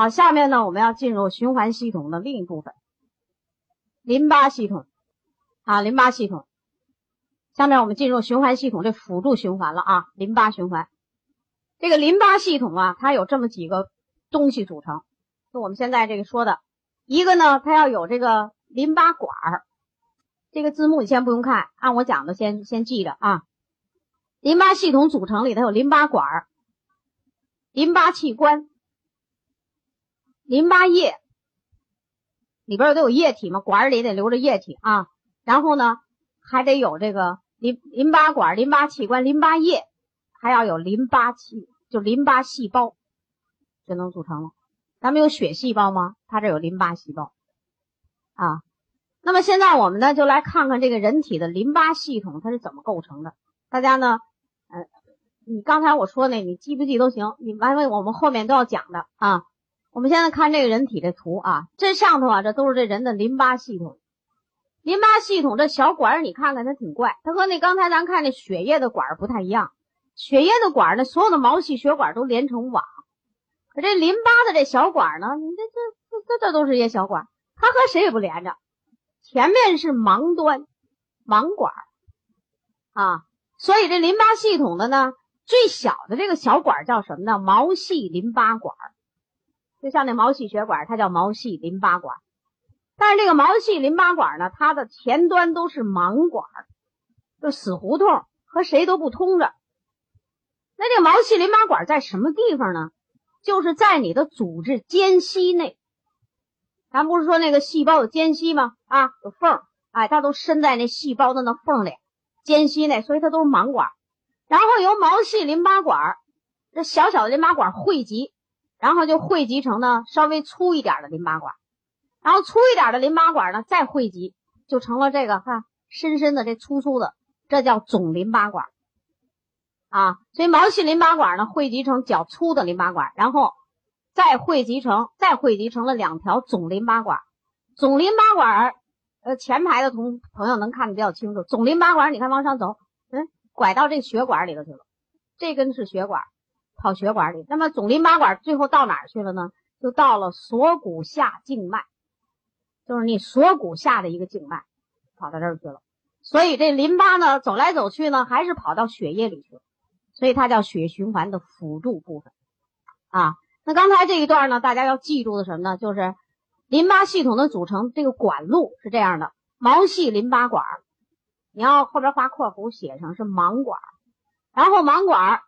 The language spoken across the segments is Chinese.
好，下面呢，我们要进入循环系统的另一部分——淋巴系统。啊，淋巴系统。下面我们进入循环系统这辅助循环了啊，淋巴循环。这个淋巴系统啊，它有这么几个东西组成，就我们现在这个说的，一个呢，它要有这个淋巴管儿。这个字幕你先不用看，按我讲的先先记着啊。淋巴系统组成里头有淋巴管儿、淋巴器官、淋巴液，里边都有液体嘛，管里得留着液体啊。然后呢，还得有这个淋淋巴管、淋巴器官、淋巴液，还要有淋巴器，就淋巴细胞，就能组成了。咱们有血细胞吗？它这有淋巴细胞啊。那么现在我们呢，就来看看这个人体的淋巴系统它是怎么构成的。大家呢，呃，你刚才我说那，你记不记都行。你完了，我们后面都要讲的啊。我们现在看这个人体的图啊，这上头啊，这都是这人的淋巴系统。淋巴系统这小管儿，你看看它挺怪，它和那刚才咱看那血液的管儿不太一样。血液的管儿呢，所有的毛细血管都连成网，可这淋巴的这小管儿呢，你这这这这这都是些小管儿，它和谁也不连着。前面是盲端，盲管儿啊，所以这淋巴系统的呢，最小的这个小管儿叫什么呢？毛细淋巴管儿，就像那毛细血管，它叫毛细淋巴管。但是这个毛细淋巴管呢，它的前端都是盲管，就死胡同，和谁都不通着。那这个毛细淋巴管在什么地方呢？就是在你的组织间隙内。咱不是说那个细胞有间隙吗？啊，有缝，哎，它都伸在那细胞的那缝里，间隙内，所以它都是盲管。然后由毛细淋巴管这小小的淋巴管汇集，然后就汇集成呢稍微粗一点的淋巴管。然后粗一点的淋巴管呢，再汇集就成了这个哈深深的这粗粗的，这叫总淋巴管啊。所以毛细淋巴管呢汇集成较粗的淋巴管，然后再汇集成再汇集成了两条总淋巴管。总淋巴管呃前排的同朋友能看得比较清楚。总淋巴管你看往上走，嗯，拐到这血管里头去了。这根是血管，跑血管里。那么总淋巴管最后到哪儿去了呢？就到了锁骨下静脉。就是你锁骨下的一个静脉，跑到这儿去了，所以这淋巴呢走来走去呢，还是跑到血液里去了，所以它叫血循环的辅助部分啊。那刚才这一段呢，大家要记住的什么呢？就是淋巴系统的组成，这个管路是这样的：毛细淋巴管，你要后边画括弧写上是盲管，然后盲管，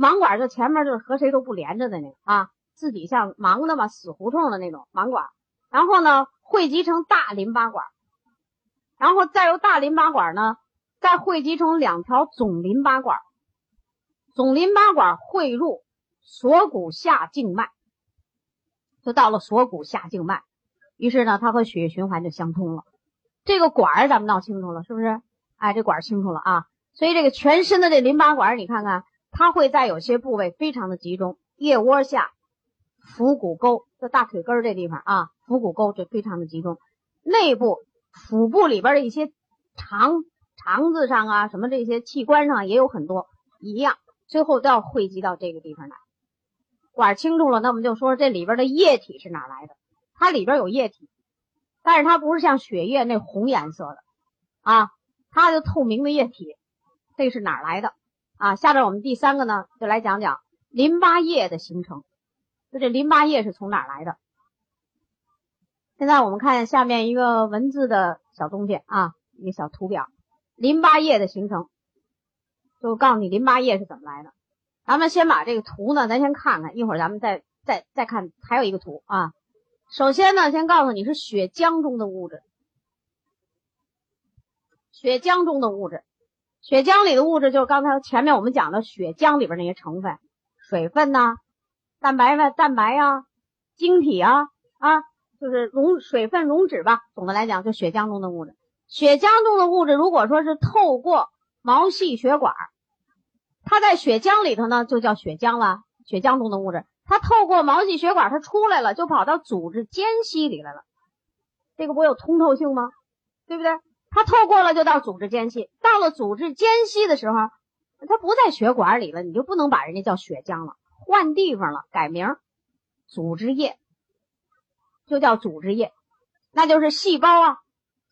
盲管就前面就是和谁都不连着的那个啊，自己像盲的嘛，死胡同的那种盲管。然后呢，汇集成大淋巴管，然后再由大淋巴管呢，再汇集成两条总淋巴管，总淋巴管汇入锁骨下静脉，就到了锁骨下静脉，于是呢，它和血液循环就相通了。这个管儿咱们闹清楚了，是不是？哎，这管儿清楚了啊。所以这个全身的这淋巴管，你看看，它会在有些部位非常的集中，腋窝下、腹股沟、这大腿根儿这地方啊。腹股沟就非常的集中，内部腹部里边的一些肠肠子上啊，什么这些器官上也有很多一样，最后都要汇集到这个地方来。管清楚了，那我们就说这里边的液体是哪来的？它里边有液体，但是它不是像血液那红颜色的啊，它的透明的液体，这是哪来的啊？下边我们第三个呢，就来讲讲淋巴液的形成。就这淋巴液是从哪儿来的？现在我们看下面一个文字的小东西啊，一个小图表，淋巴液的形成，就告诉你淋巴液是怎么来的。咱们先把这个图呢，咱先看看，一会儿咱们再再再看，还有一个图啊。首先呢，先告诉你是血浆中的物质，血浆中的物质，血浆里的物质就是刚才前面我们讲的血浆里边那些成分，水分呐，蛋白呢，蛋白呀，晶体啊啊。就是溶水分溶脂吧，总的来讲就血浆中的物质。血浆中的物质，如果说是透过毛细血管，它在血浆里头呢，就叫血浆了。血浆中的物质，它透过毛细血管，它出来了，就跑到组织间隙里来了。这个不有通透性吗？对不对？它透过了就到组织间隙，到了组织间隙的时候，它不在血管里了，你就不能把人家叫血浆了，换地方了，改名组织液，就叫组织液，那就是细胞啊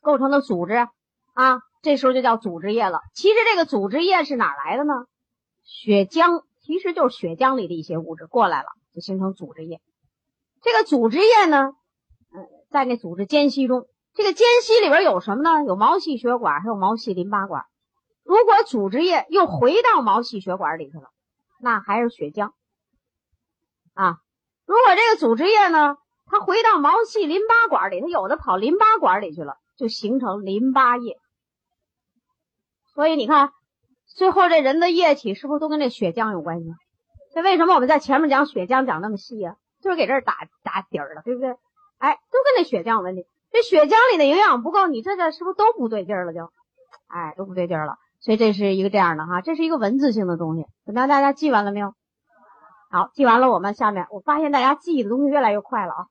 构成的组织啊，这时候就叫组织液了。其实这个组织液是哪来的呢？血浆，其实就是血浆里的一些物质过来了，就形成组织液。这个组织液呢，嗯，在那组织间隙中，这个间隙里边有什么呢？有毛细血管，还有毛细淋巴管。如果组织液又回到毛细血管里去了，那还是血浆啊。如果这个组织液呢，它回到毛细淋巴管里，它有的跑淋巴管里去了，就形成淋巴液。所以你看，最后这人的液体是不是都跟这血浆有关系？这为什么我们在前面讲血浆讲那么细呀？就是给这儿打打底儿了，对不对？哎，都跟这血浆有关系。这血浆里的营养不够，你这这是不是都不对劲儿了？就，哎，都不对劲儿了。所以这是一个这样的哈，这是一个文字性的东西。怎么样？大家记完了没有？好，记完了。我们下面，我发现大家记的东西越来越快了啊。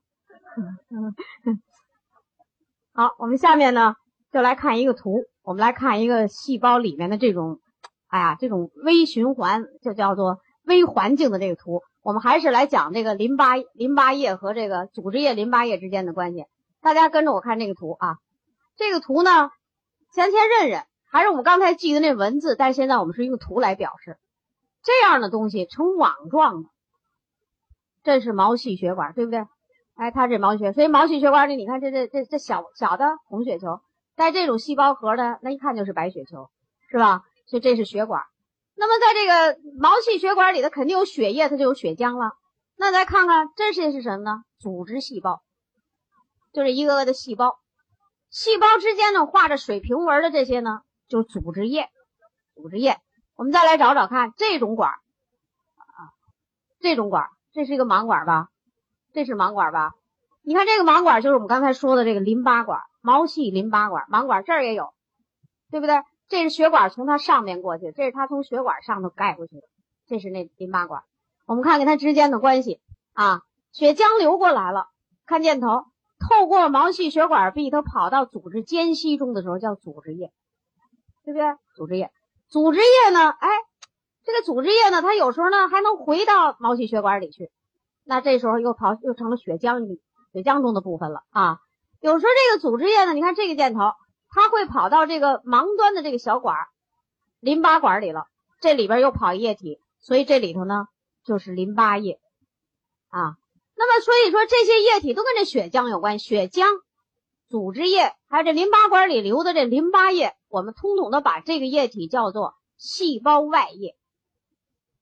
好，我们下面呢就来看一个图，我们来看一个细胞里面的这种，哎呀，这种微循环，就叫做微环境的这个图。我们还是来讲这个淋巴淋巴液和这个组织液淋巴液之间的关系。大家跟着我看这个图啊。这个图呢，先先认认。还是我们刚才记的那文字，但现在我们是用图来表示这样的东西呈网状的，这是毛细血管，对不对？哎，它这毛血，所以毛细血管里，你看这这这这小小的红血球，带这种细胞核的，那一看就是白血球，是吧？所以这是血管。那么在这个毛细血管里头肯定有血液，它就有血浆了。那再看看这些是什么呢？组织细胞，就是一个个的细胞，细胞之间呢画着水平纹的这些呢。就组织液，组织液，我们再来找找看这种管啊，这种管，这是一个盲管吧？这是盲管吧？你看这个盲管就是我们刚才说的这个淋巴管，毛细淋巴管，盲管这儿也有，对不对？这是血管从它上面过去，这是它从血管上头盖过去的，这是那淋巴管。我们看看它之间的关系啊，血浆流过来了，看箭头，透过毛细血管壁，它跑到组织间隙中的时候叫组织液。对不对？组织液，组织液呢？哎，这个组织液呢，它有时候呢还能回到毛细血管里去，那这时候又跑又成了血浆里血浆中的部分了啊。有时候这个组织液呢，你看这个箭头，它会跑到这个盲端的这个小管淋巴管里了，这里边又跑液体，所以这里头呢就是淋巴液啊。那么所以说这些液体都跟这血浆有关，血浆、组织液还有这淋巴管里流的这淋巴液。我们通统的把这个液体叫做细胞外液，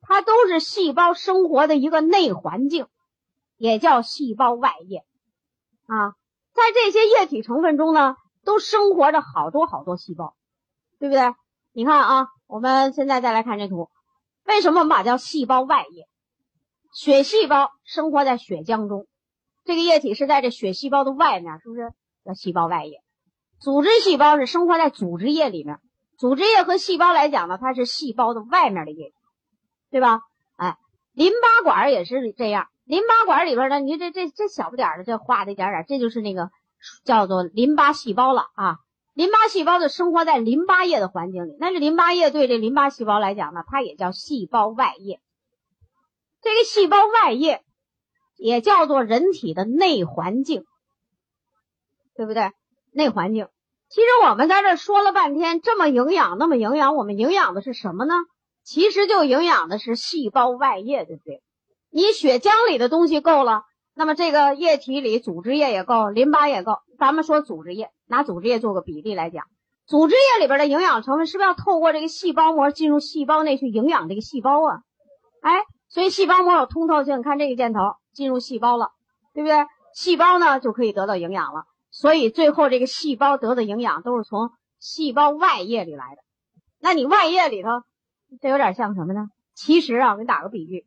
它都是细胞生活的一个内环境，也叫细胞外液啊。在这些液体成分中呢，都生活着好多好多细胞，对不对？你看啊，我们现在再来看这图，为什么我们把叫细胞外液？血细胞生活在血浆中，这个液体是在这血细胞的外面，是不是叫细胞外液？组织细胞是生活在组织液里面，组织液和细胞来讲呢，它是细胞的外面的液体，对吧？哎，淋巴管也是这样，淋巴管里边呢，你这这这小不点的，这画的一点点，这就是那个叫做淋巴细胞了啊。淋巴细胞就生活在淋巴液的环境里，那这淋巴液对这淋巴细胞来讲呢，它也叫细胞外液。这个细胞外液也叫做人体的内环境，对不对？内环境，其实我们在这说了半天，这么营养，那么营养，我们营养的是什么呢？其实就营养的是细胞外液，对不对？你血浆里的东西够了，那么这个液体里组织液也够，淋巴也够。咱们说组织液，拿组织液做个比例来讲，组织液里边的营养成分是不是要透过这个细胞膜进入细胞内去营养这个细胞啊？哎，所以细胞膜有通透性，看这个箭头进入细胞了，对不对？细胞呢就可以得到营养了。所以最后这个细胞得的营养都是从细胞外液里来的。那你外液里头，这有点像什么呢？其实啊，我给你打个比喻，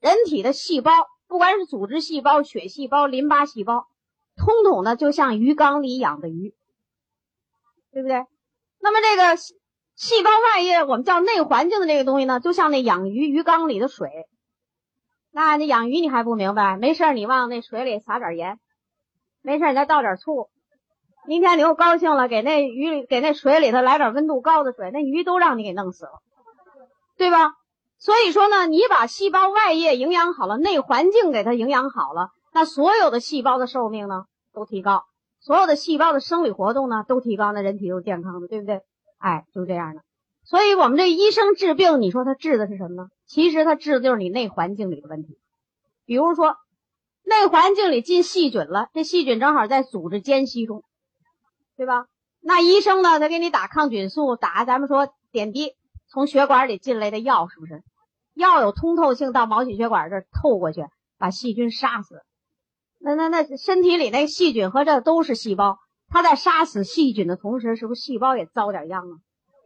人体的细胞，不管是组织细胞、血细胞、淋巴细胞，通统的就像鱼缸里养的鱼，对不对？那么这个细胞外液，我们叫内环境的这个东西呢，就像那养鱼鱼缸里的水。那你养鱼你还不明白？没事你往那水里撒点盐。没事，你再倒点醋。明天你又高兴了，给那鱼给那水里头来点温度高的水，那鱼都让你给弄死了，对吧？所以说呢，你把细胞外液营养好了，内环境给它营养好了，那所有的细胞的寿命呢都提高，所有的细胞的生理活动呢都提高，那人体就健康的，对不对？哎，就是这样的。所以我们这医生治病，你说他治的是什么呢？其实他治的就是你内环境里的问题。比如说，内环境里进细菌了，这细菌正好在组织间隙中，对吧？那医生呢，他给你打抗菌素，打咱们说点滴，从血管里进来的药，是不是？药有通透性，到毛细血管这儿透过去，把细菌杀死。那那那身体里那细菌和这都是细胞，它在杀死细菌的同时，是不是细胞也遭点殃啊？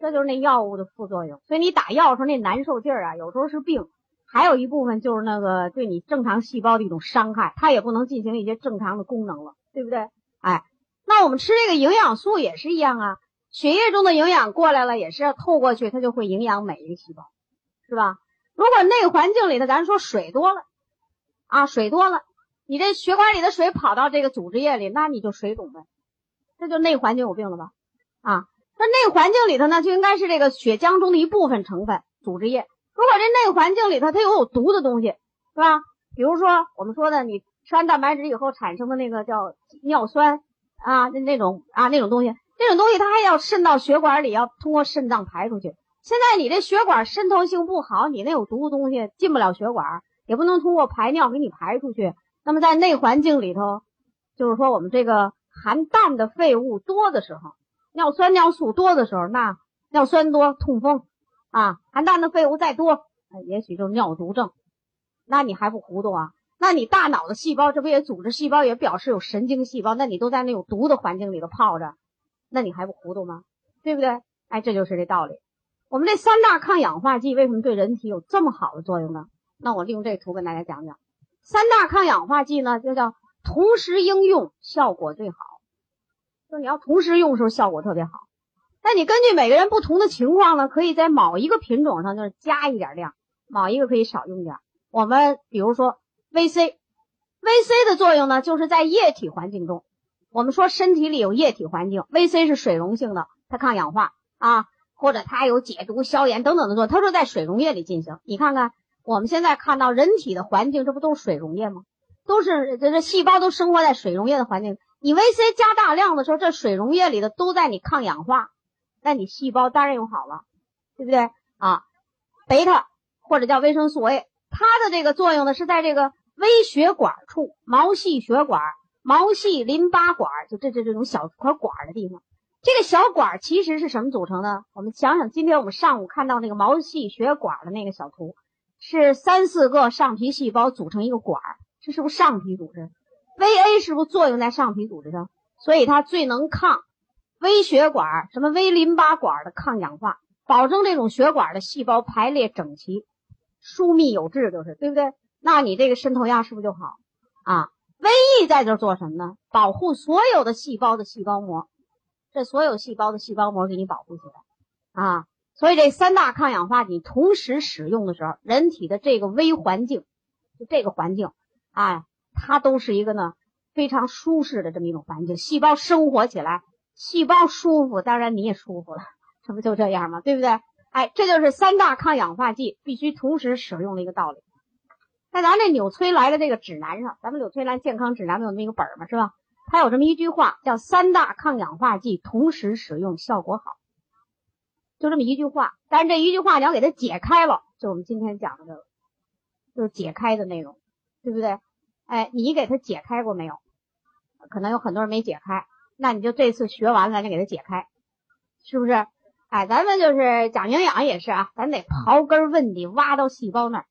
这就是那药物的副作用，所以你打药时候那难受劲儿啊，有时候是病，还有一部分就是那个对你正常细胞的一种伤害，它也不能进行一些正常的功能了，对不对？哎，那我们吃这个营养素也是一样啊，血液中的营养过来了，也是要透过去，它就会营养每一个细胞，是吧？如果内环境里头，咱说水多了啊，水多了，你这血管里的水跑到这个组织液里，那你就水肿呗，这就内环境有病了吧？啊。那内环境里头呢，就应该是这个血浆中的一部分成分组织液。如果这内环境里头它有有毒的东西，是吧？比如说我们说的，你吃完蛋白质以后产生的那个叫尿酸啊，那那种啊那种东西，那种东西它还要渗到血管里，要通过肾脏排出去。现在你这血管渗透性不好，你那有毒的东西进不了血管，也不能通过排尿给你排出去。那么在内环境里头，就是说我们这个含氮的废物多的时候。尿酸、尿素多的时候，那尿酸多痛风啊，含氮的废物再多，也许就是尿毒症。那你还不糊涂啊？那你大脑的细胞，这不也组织细胞也表示有神经细胞？那你都在那有毒的环境里头泡着，那你还不糊涂吗？对不对？哎，这就是这道理。我们这三大抗氧化剂为什么对人体有这么好的作用呢？那我利用这图跟大家讲讲，三大抗氧化剂呢，就叫同时应用，效果最好。就你要同时用的时候效果特别好，但你根据每个人不同的情况呢，可以在某一个品种上就是加一点量，某一个可以少用点。我们比如说 VC，VC 的作用呢，就是在液体环境中，我们说身体里有液体环境，VC 是水溶性的，它抗氧化啊，或者它有解毒、消炎等等的作用，它说在水溶液里进行。你看看我们现在看到人体的环境，这不都是水溶液吗？都是这这细胞都生活在水溶液的环境。你 VC 加大量的时候，这水溶液里的都在你抗氧化，那你细胞当然用好了，对不对啊？贝塔或者叫维生素 A，它的这个作用呢是在这个微血管处、毛细血管、毛细淋巴管，就这这这种小块管的地方。这个小管其实是什么组成的？我们想想，今天我们上午看到那个毛细血管的那个小图，是三四个上皮细胞组成一个管，这是不是上皮组织？VA 是不是作用在上皮组织上？所以它最能抗微血管、什么微淋巴管的抗氧化，保证这种血管的细胞排列整齐、疏密有致，就是对不对？那你这个渗透压是不是就好啊？VE 在这做什么呢？保护所有的细胞的细胞膜，这所有细胞的细胞膜给你保护起来啊。所以这三大抗氧化你同时使用的时候，人体的这个微环境，就这个环境，哎。它都是一个呢非常舒适的这么一种环境，细胞生活起来，细胞舒服，当然你也舒服了，这不就这样吗？对不对？哎，这就是三大抗氧化剂必须同时使用的一个道理。在咱这纽崔莱的这个指南上，咱们纽崔莱健康指南不有那么一个本儿吗？是吧？它有这么一句话，叫“三大抗氧化剂同时使用效果好”，就这么一句话。但是这一句话你要给它解开了，就我们今天讲的这个，就是解开的内容，对不对？哎，你给他解开过没有？可能有很多人没解开，那你就这次学完了，咱就给他解开，是不是？哎，咱们就是讲营养也是啊，咱得刨根问底，挖到细胞那儿，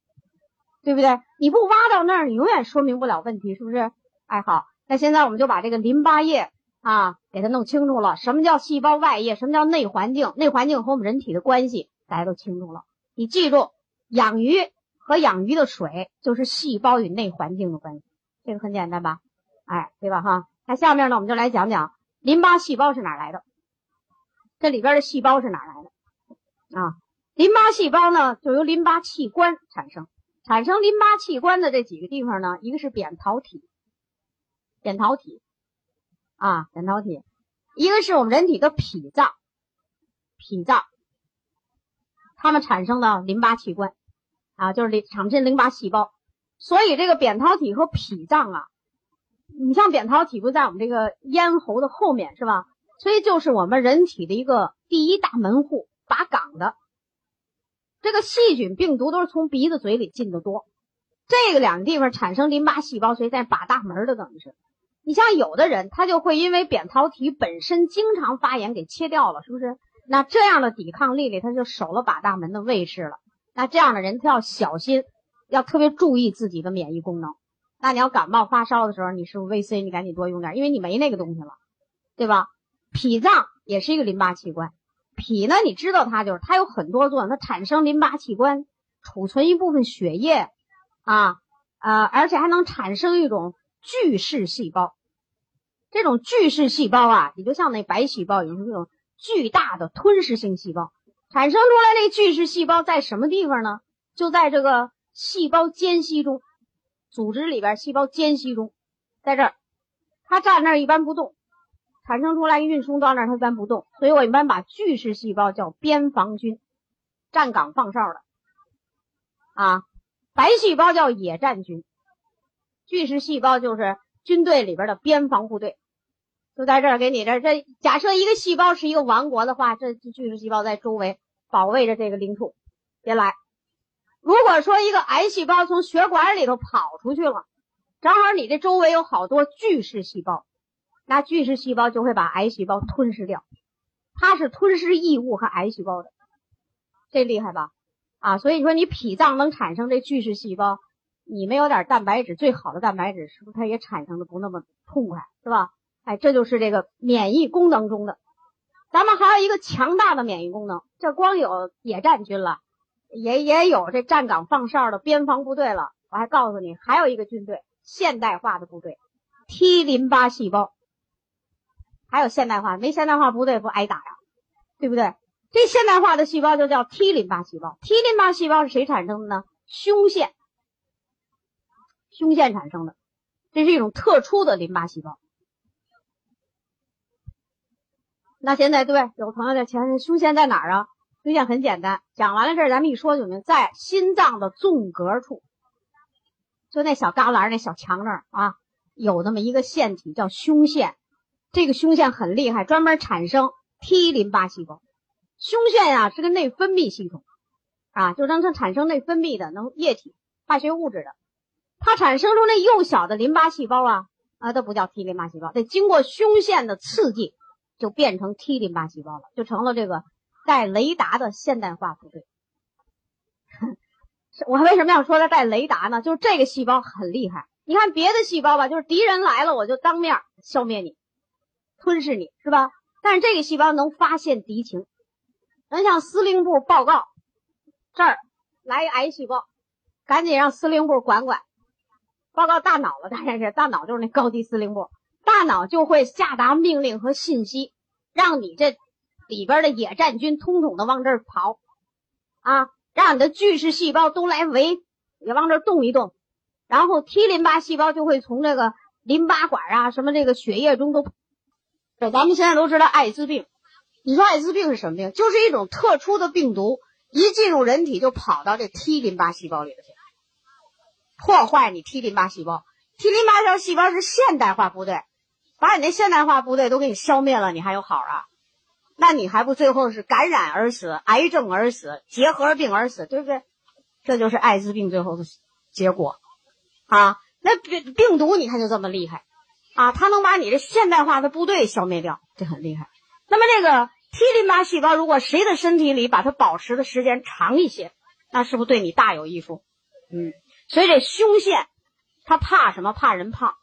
对不对？你不挖到那儿，你永远说明不了问题，是不是？哎，好，那现在我们就把这个淋巴液啊给它弄清楚了，什么叫细胞外液，什么叫内环境，内环境和我们人体的关系，大家都清楚了。你记住，养鱼和养鱼的水就是细胞与内环境的关系。这个很简单吧，哎，对吧哈？那下面呢，我们就来讲讲淋巴细胞是哪来的，这里边的细胞是哪来的啊？淋巴细胞呢，就由淋巴器官产生，产生淋巴器官的这几个地方呢，一个是扁桃体，扁桃体啊，扁桃体，一个是我们人体的脾脏，脾脏，它们产生的淋巴器官，啊，就是里产生淋巴细胞。所以这个扁桃体和脾脏啊，你像扁桃体不在我们这个咽喉的后面是吧？所以就是我们人体的一个第一大门户，把岗的。这个细菌、病毒都是从鼻子、嘴里进的多，这个两个地方产生淋巴细胞，所以在把大门的等于是。你像有的人，他就会因为扁桃体本身经常发炎给切掉了，是不是？那这样的抵抗力里，他就守了把大门的位置了。那这样的人他要小心，要特别注意自己的免疫功能。那你要感冒发烧的时候，你是不是 VC？你赶紧多用点，因为你没那个东西了，对吧？脾脏也是一个淋巴器官。脾呢？你知道它就是它有很多作用，它产生淋巴器官，储存一部分血液，啊啊，而且还能产生一种巨噬细胞。这种巨噬细胞啊，你就像那白细胞，有那种巨大的吞噬性细胞。产生出来那巨噬细胞在什么地方呢？就在这个细胞间隙中，组织里边细胞间隙中，在这儿，它站那儿一般不动。产生出来运输到那儿，它一般不动，所以我一般把巨噬细胞叫边防军，站岗放哨的啊。白细胞叫野战军，巨噬细胞就是军队里边的边防部队，就在这儿给你这这。假设一个细胞是一个王国的话，这巨噬细胞在周围保卫着这个领土，别来。如果说一个癌细胞从血管里头跑出去了，正好你这周围有好多巨噬细胞。那巨噬细胞就会把癌细胞吞噬掉，它是吞噬异物和癌细胞的，这厉害吧？啊，所以说你脾脏能产生这巨噬细胞，你没有点蛋白质，最好的蛋白质是不是它也产生的不那么痛快，是吧？哎，这就是这个免疫功能中的，咱们还有一个强大的免疫功能，这光有野战军了，也也有这站岗放哨的边防部队了，我还告诉你，还有一个军队，现代化的部队，T 淋巴细胞。还有现代化，没现代化部队不挨打呀，对不对？这现代化的细胞就叫 T 淋巴细胞。T 淋巴细胞是谁产生的呢？胸腺，胸腺产生的，这是一种特殊的淋巴细胞。那现在对有朋友在前，胸腺在哪儿啊？胸腺很简单，讲完了这儿，咱们一说就明，在心脏的纵隔处，就那小旮旯那小墙那儿啊，有那么一个腺体叫胸腺。这个胸腺很厉害，专门产生 T 淋巴细胞。胸腺呀是个内分泌系统，啊，就让它产生内分泌的能液体、化学物质的。它产生出那幼小的淋巴细胞啊，啊，都不叫 T 淋巴细胞，得经过胸腺的刺激，就变成 T 淋巴细胞了，就成了这个带雷达的现代化部队。我为什么要说它带雷达呢？就是这个细胞很厉害。你看别的细胞吧，就是敌人来了，我就当面消灭你。吞噬你是吧？但是这个细胞能发现敌情，能向司令部报告，这儿来癌细胞，赶紧让司令部管管，报告大脑了。当然是大脑就是那高级司令部，大脑就会下达命令和信息，让你这里边的野战军统统的往这儿跑，啊，让你的巨噬细胞都来围，也往这儿动一动，然后 T 淋巴细胞就会从这个淋巴管啊，什么这个血液中都。这咱们现在都知道艾滋病，你说艾滋病是什么病？就是一种特殊的病毒，一进入人体就跑到这 T 淋巴细胞里头去，破坏你 T 淋巴细胞。T 淋巴细胞是现代化部队，把你那现代化部队都给你消灭了，你还有好啊？那你还不最后是感染而死、癌症而死、结核病而死，对不对？这就是艾滋病最后的结果啊！那病病毒你看就这么厉害。啊，它能把你这现代化的部队消灭掉，这很厉害。那么这个 T 淋巴细胞，如果谁的身体里把它保持的时间长一些，那是不是对你大有益处？嗯，所以这胸腺，它怕什么？怕人胖。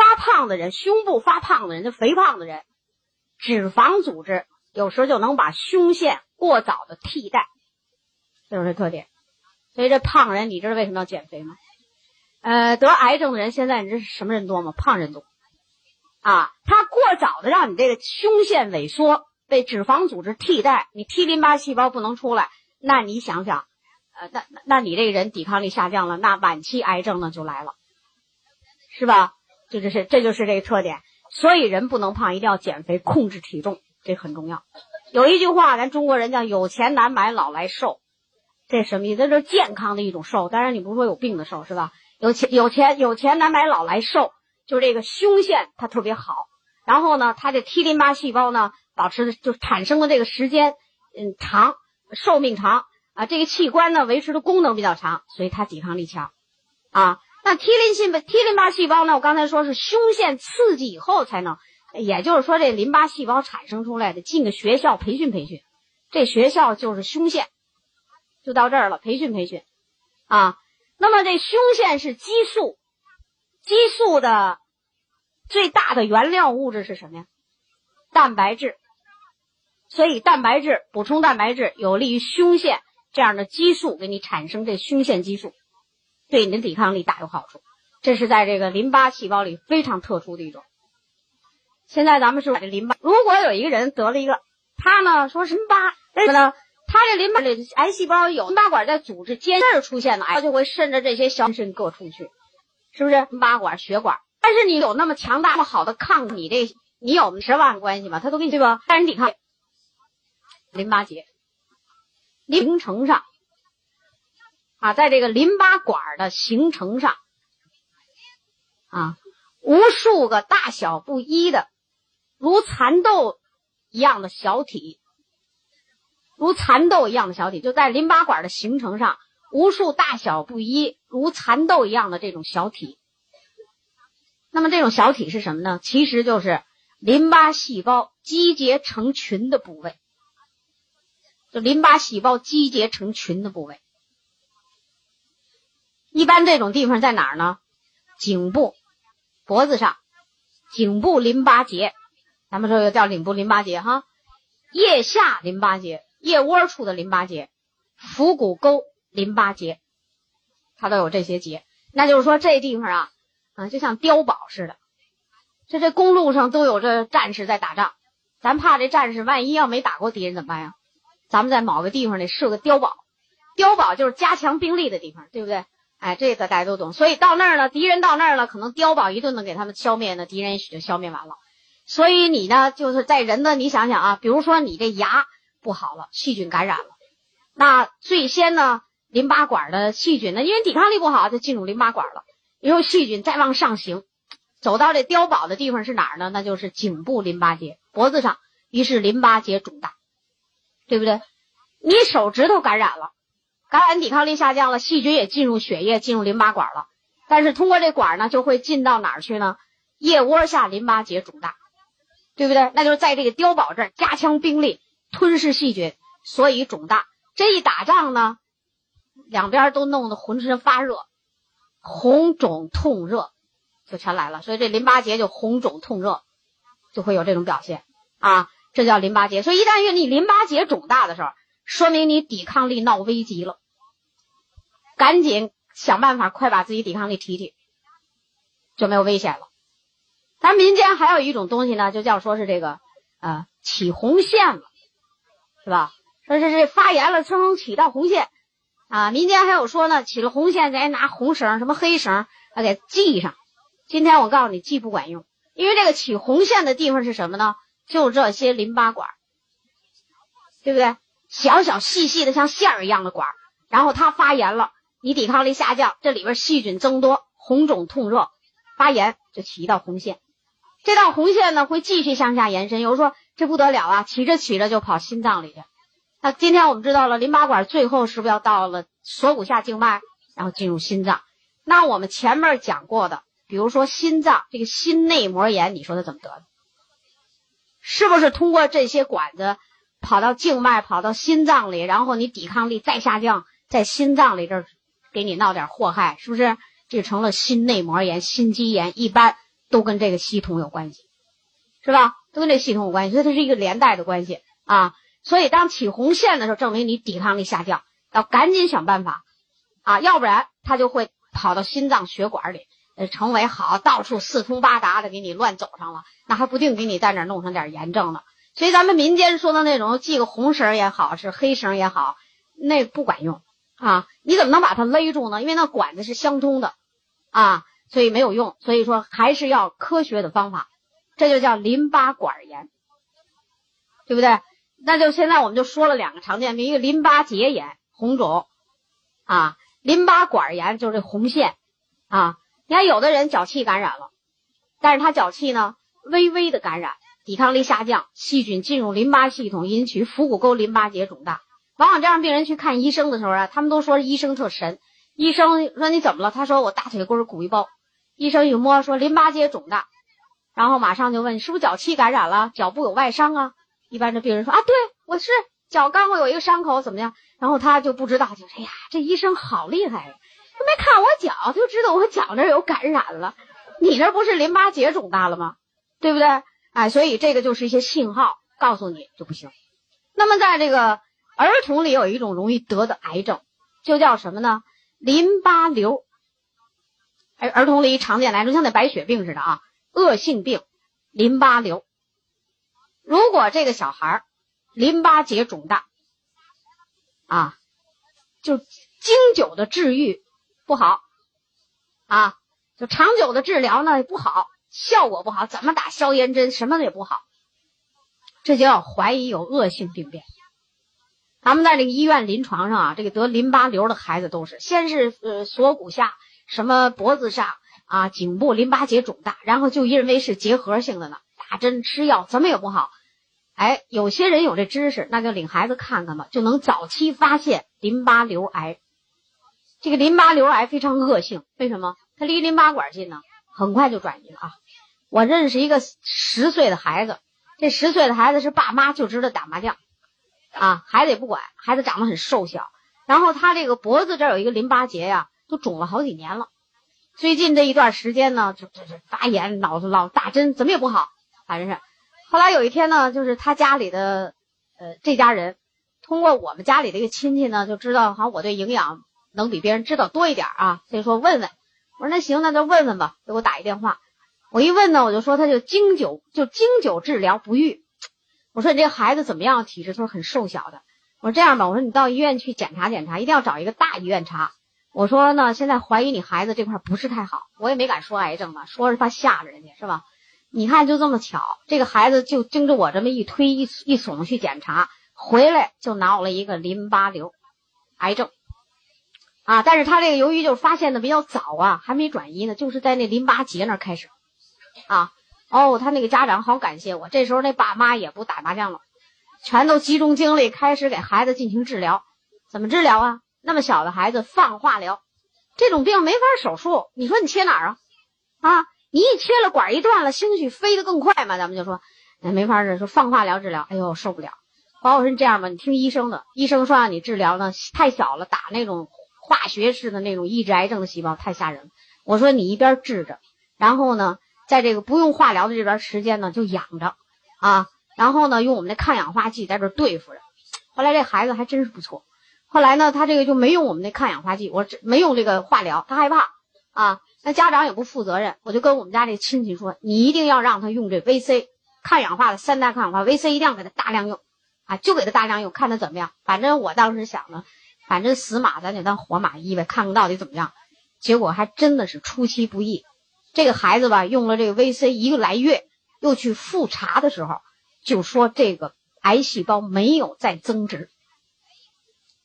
发胖的人，胸部发胖的人，就肥胖的人，脂肪组织有时候就能把胸腺过早的替代，就是这特点。所以这胖人，你知道为什么要减肥吗？呃，得癌症的人现在你知什么人多吗？胖人多，啊，他过早的让你这个胸腺萎缩，被脂肪组织替代，你 T 淋巴细胞不能出来，那你想想，呃，那那你这个人抵抗力下降了，那晚期癌症呢就来了，是吧？这就是这就是这个特点，所以人不能胖，一定要减肥，控制体重，这很重要。有一句话，咱中国人叫有钱难买老来瘦，这什么意思？这是健康的一种瘦。当然，你不是说有病的瘦是吧？有钱有钱有钱难买老来瘦，就是这个胸腺它特别好。然后呢，它这 T 淋巴细胞呢，保持的就产生的这个时间嗯长，寿命长啊。这个器官呢，维持的功能比较长，所以它抵抗力强啊。那 T 淋细胞 T 淋巴细胞呢，我刚才说是胸腺刺激以后才能，也就是说这淋巴细胞产生出来的，进个学校培训培训，这学校就是胸腺。就到这儿了，培训培训，啊，那么这胸腺是激素，激素的最大的原料物质是什么呀？蛋白质，所以蛋白质补充蛋白质有利于胸腺这样的激素给你产生这胸腺激素，对你的抵抗力大有好处。这是在这个淋巴细胞里非常特殊的一种。现在咱们是把这淋巴，如果有一个人得了一个，他呢说什么巴，为什么呢？他这淋巴里癌细胞有淋巴管在组织间这儿出现的癌，就会顺着这些小肾各处去，是不是？淋巴管、血管，但是你有那么强大、那么好的抗，你这你有十万关系吗？他都给你对吧？但是抵抗淋巴结形成上啊，在这个淋巴管的形成上啊，无数个大小不一的如蚕豆一样的小体。如蚕豆一样的小体，就在淋巴管的形成上，无数大小不一、如蚕豆一样的这种小体。那么这种小体是什么呢？其实就是淋巴细胞集结成群的部位，就淋巴细胞集结成群的部位。一般这种地方在哪儿呢？颈部、脖子上，颈部淋巴结，咱们说又叫颈部淋巴结哈，腋下淋巴结。腋窝处的淋巴结、腹股沟淋巴结，它都有这些结。那就是说，这地方啊，啊，就像碉堡似的。这这公路上都有这战士在打仗，咱怕这战士万一要没打过敌人怎么办呀？咱们在某个地方得设个碉堡，碉堡就是加强兵力的地方，对不对？哎，这个大家都懂。所以到那儿了，敌人到那儿了，可能碉堡一顿能给他们消灭呢，敌人也许就消灭完了。所以你呢，就是在人的，你想想啊，比如说你这牙。不好了，细菌感染了。那最先呢，淋巴管的细菌呢，因为抵抗力不好，就进入淋巴管了。以后细菌再往上行，走到这碉堡的地方是哪儿呢？那就是颈部淋巴结，脖子上。于是淋巴结肿大，对不对？你手指头感染了，感染抵抗力下降了，细菌也进入血液，进入淋巴管了。但是通过这管呢，就会进到哪儿去呢？腋窝下淋巴结肿大，对不对？那就是在这个碉堡这儿加强兵力。吞噬细菌，所以肿大。这一打仗呢，两边都弄得浑身发热，红肿痛热就全来了。所以这淋巴结就红肿痛热，就会有这种表现啊，这叫淋巴结。所以一旦你淋巴结肿大的时候，说明你抵抗力闹危机了，赶紧想办法快把自己抵抗力提提，就没有危险了。咱民间还有一种东西呢，就叫说是这个啊起红线了。是吧？说是这发炎了，称起到红线啊。民间还有说呢，起了红线，咱拿红绳，什么黑绳啊给系上。今天我告诉你，系不管用，因为这个起红线的地方是什么呢？就这些淋巴管，对不对？小小细细的像线儿一样的管，然后它发炎了，你抵抗力下降，这里边细菌增多，红肿痛热，发炎就起一道红线。这道红线呢，会继续向下延伸。有人说这不得了啊，起着起着就跑心脏里去。那今天我们知道了，淋巴管最后是不是要到了锁骨下静脉，然后进入心脏？那我们前面讲过的，比如说心脏这个心内膜炎，你说它怎么得的？是不是通过这些管子跑到静脉，跑到心脏里，然后你抵抗力再下降，在心脏里这儿给你闹点祸害，是不是？这成了心内膜炎、心肌炎，一般。都跟这个系统有关系，是吧？都跟这系统有关系，所以它是一个连带的关系啊。所以当起红线的时候，证明你抵抗力下降，要赶紧想办法啊，要不然它就会跑到心脏血管里，呃，成为好到处四通八达的给你乱走上了，那还不定给你在哪弄上点炎症呢。所以咱们民间说的那种系个红绳也好，是黑绳也好，那不管用啊。你怎么能把它勒住呢？因为那管子是相通的啊。所以没有用，所以说还是要科学的方法，这就叫淋巴管炎，对不对？那就现在我们就说了两个常见病，一个淋巴结炎红肿，啊，淋巴管炎就是这红线啊。你看有的人脚气感染了，但是他脚气呢微微的感染，抵抗力下降，细菌进入淋巴系统，引起腹股沟淋巴结肿大。往往这样病人去看医生的时候啊，他们都说医生特神。医生说你怎么了？他说我大腿根鼓一包。医生一摸说淋巴结肿大，然后马上就问你是不是脚气感染了？脚部有外伤啊？一般的病人说啊，对我是脚刚好有一个伤口，怎么样？然后他就不知道，就哎呀，这医生好厉害呀，他没看我脚就知道我脚那有感染了。你那不是淋巴结肿大了吗？对不对？哎，所以这个就是一些信号，告诉你就不行。那么在这个儿童里有一种容易得的癌症，就叫什么呢？淋巴瘤，哎，儿童里常见来说像那白血病似的啊，恶性病，淋巴瘤。如果这个小孩淋巴结肿大，啊，就经久的治愈不好，啊，就长久的治疗呢不好，效果不好，怎么打消炎针什么的也不好，这就要怀疑有恶性病变。咱们在这个医院临床上啊，这个得淋巴瘤的孩子都是，先是呃锁骨下、什么脖子上啊、颈部淋巴结肿大，然后就认为是结核性的呢，打针吃药怎么也不好。哎，有些人有这知识，那就领孩子看看吧，就能早期发现淋巴瘤癌。这个淋巴瘤癌非常恶性，为什么？它离淋巴管近呢，很快就转移了啊。我认识一个十岁的孩子，这十岁的孩子是爸妈就知道打麻将。啊，孩子也不管，孩子长得很瘦小，然后他这个脖子这儿有一个淋巴结呀，都肿了好几年了。最近这一段时间呢，就这这发炎，脑子老打针，怎么也不好，反正是。后来有一天呢，就是他家里的呃这家人，通过我们家里的一个亲戚呢，就知道好像我对营养能比别人知道多一点啊，所以说问问。我说那行，那就问问吧，给我打一电话。我一问呢，我就说他就经久就经久治疗不愈。我说你这孩子怎么样？体质？他说很瘦小的。我说这样吧，我说你到医院去检查检查，一定要找一个大医院查。我说呢，现在怀疑你孩子这块不是太好，我也没敢说癌症嘛，说是怕吓着人家是吧？你看就这么巧，这个孩子就经着我这么一推一一耸去检查，回来就脑了一个淋巴瘤癌症啊！但是他这个由于就发现的比较早啊，还没转移呢，就是在那淋巴结那开始啊。哦，他那个家长好感谢我。这时候那爸妈也不打麻将了，全都集中精力开始给孩子进行治疗。怎么治疗啊？那么小的孩子放化疗，这种病没法手术。你说你切哪儿啊？啊，你一切了管一断了，兴许飞得更快嘛。咱们就说那没法治，说放化疗治疗。哎呦，受不了。包括说你这样吧，你听医生的，医生说让你治疗呢，太小了，打那种化学式的那种抑制癌症的细胞太吓人了。我说你一边治着，然后呢？在这个不用化疗的这段时间呢，就养着啊，然后呢，用我们的抗氧化剂在这对付着。后来这孩子还真是不错。后来呢，他这个就没用我们的抗氧化剂，我没用这个化疗，他害怕啊。那家长也不负责任，我就跟我们家这亲戚说，你一定要让他用这 VC 抗氧化的三大抗氧化，VC 一定要给他大量用啊，就给他大量用，看他怎么样。反正我当时想呢，反正死马咱就当活马医呗，看看到底怎么样。结果还真的是出其不意。这个孩子吧，用了这个 VC 一个来月，又去复查的时候，就说这个癌细胞没有再增殖。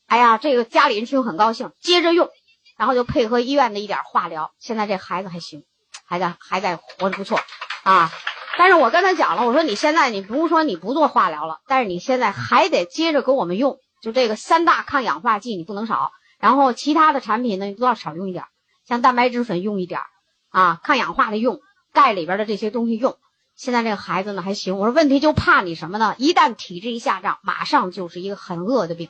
哎呀，这个家里人听很高兴，接着用，然后就配合医院的一点化疗，现在这孩子还行，还在还在活得不错啊。但是我跟他讲了，我说你现在你不用说你不做化疗了，但是你现在还得接着给我们用，就这个三大抗氧化剂你不能少，然后其他的产品呢你都要少用一点，像蛋白质粉用一点。啊，抗氧化的用，钙里边的这些东西用。现在这个孩子呢还行，我说问题就怕你什么呢？一旦体质一下降，马上就是一个很恶的病。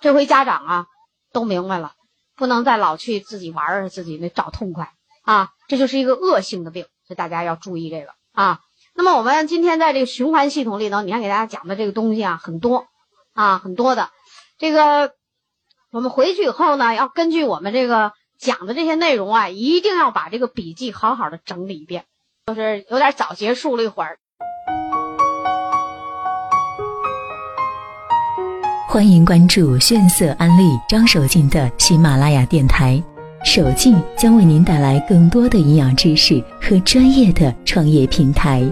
这回家长啊都明白了，不能再老去自己玩儿，自己那找痛快啊，这就是一个恶性的病，所以大家要注意这个啊。那么我们今天在这个循环系统里头，你看给大家讲的这个东西啊很多啊很多的，这个我们回去以后呢，要根据我们这个。讲的这些内容啊，一定要把这个笔记好好的整理一遍。就是有点早结束了一会儿。欢迎关注炫色安利张守静的喜马拉雅电台，守静将为您带来更多的营养知识和专业的创业平台。